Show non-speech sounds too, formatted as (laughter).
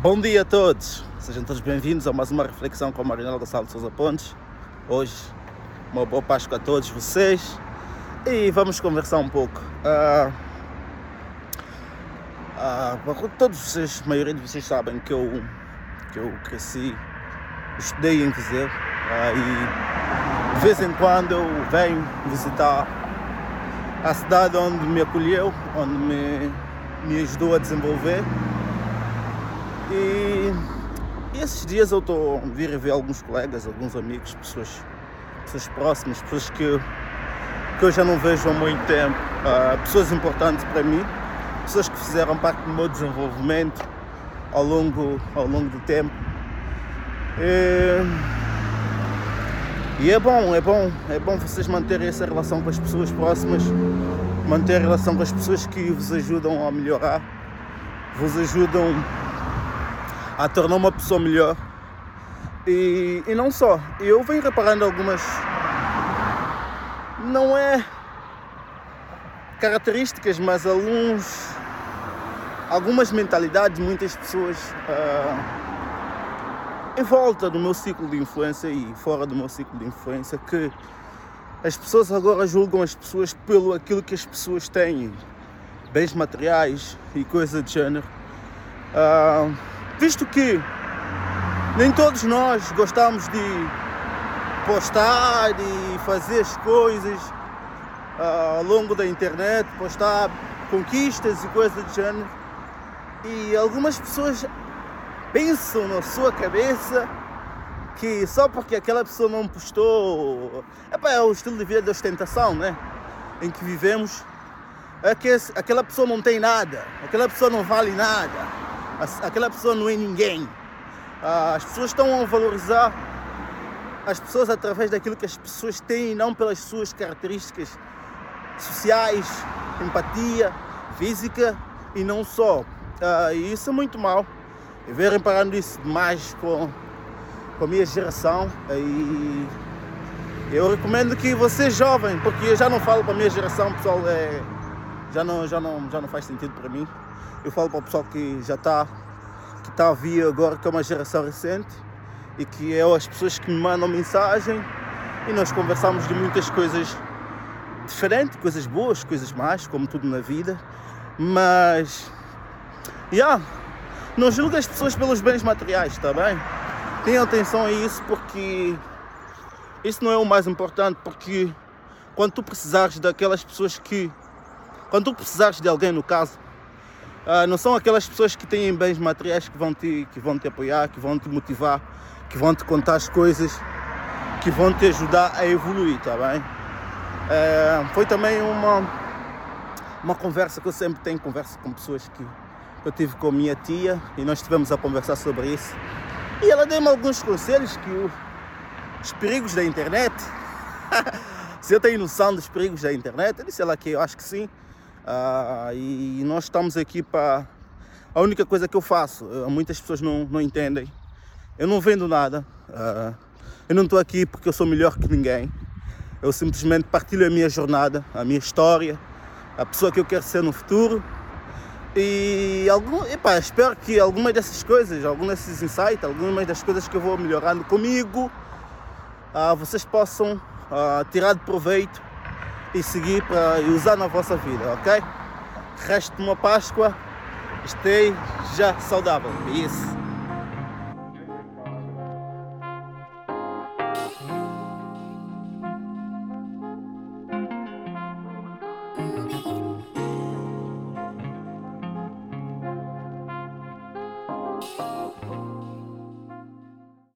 Bom dia a todos, sejam todos bem-vindos a mais uma reflexão com a Marinela Gonçalves Souza Pontes. Hoje, uma boa Páscoa a todos vocês e vamos conversar um pouco. Uh, uh, todos vocês, a maioria de vocês sabem que eu, que eu cresci, estudei em Viseu uh, e de vez em quando eu venho visitar a cidade onde me acolheu, onde me, me ajudou a desenvolver. E, esses dias eu estou a vir ver alguns colegas, alguns amigos, pessoas, pessoas próximas, pessoas que, que eu já não vejo há muito tempo, uh, pessoas importantes para mim, pessoas que fizeram parte do meu desenvolvimento ao longo, ao longo do tempo. E, e é bom, é bom, é bom vocês manterem essa relação com as pessoas próximas, manter a relação com as pessoas que vos ajudam a melhorar, vos ajudam a tornar uma pessoa melhor. E, e não só, eu venho reparando algumas. Não é características, mas alguns. Algumas mentalidades, muitas pessoas. Uh, em volta do meu ciclo de influência e fora do meu ciclo de influência que as pessoas agora julgam as pessoas pelo aquilo que as pessoas têm, bens materiais e coisa de género. Uh, visto que nem todos nós gostamos de postar e fazer as coisas uh, ao longo da internet, postar conquistas e coisas do género. E algumas pessoas pensam na sua cabeça que só porque aquela pessoa não postou. Epá, é o estilo de vida de ostentação, né? Em que vivemos. É que aquela pessoa não tem nada, aquela pessoa não vale nada, aquela pessoa não é ninguém. Ah, as pessoas estão a valorizar as pessoas através daquilo que as pessoas têm, não pelas suas características sociais, empatia, física e não só. Ah, e isso é muito mal. Eu venho reparando isso mais com, com a minha geração e eu recomendo que você jovem, porque eu já não falo para a minha geração, pessoal, é, já, não, já, não, já não faz sentido para mim. Eu falo para o pessoal que já está que está a vir agora, que é uma geração recente e que é as pessoas que me mandam mensagem e nós conversamos de muitas coisas diferentes, coisas boas, coisas más, como tudo na vida. Mas, yeah, não julgue as pessoas pelos bens materiais, está bem? Tenham atenção a isso porque isso não é o mais importante, porque quando tu precisares daquelas pessoas que. Quando tu precisares de alguém no caso, uh, não são aquelas pessoas que têm bens materiais que vão, te, que vão te apoiar, que vão te motivar, que vão te contar as coisas, que vão te ajudar a evoluir, tá bem? Uh, foi também uma, uma conversa que eu sempre tenho, conversa com pessoas que eu tive com a minha tia e nós estivemos a conversar sobre isso. E ela deu-me alguns conselhos que o, os perigos da internet. (laughs) Se eu tenho noção dos perigos da internet, eu disse ela que eu acho que sim. Uh, e nós estamos aqui para. A única coisa que eu faço, uh, muitas pessoas não, não entendem. Eu não vendo nada. Uh, eu não estou aqui porque eu sou melhor que ninguém. Eu simplesmente partilho a minha jornada, a minha história, a pessoa que eu quero ser no futuro e algum, epa, espero que algumas dessas coisas, alguns desses insights, algumas das coisas que eu vou melhorando comigo, uh, vocês possam uh, tirar de proveito e seguir para usar na vossa vida, ok? Resto de uma Páscoa, esteja saudável. Isso.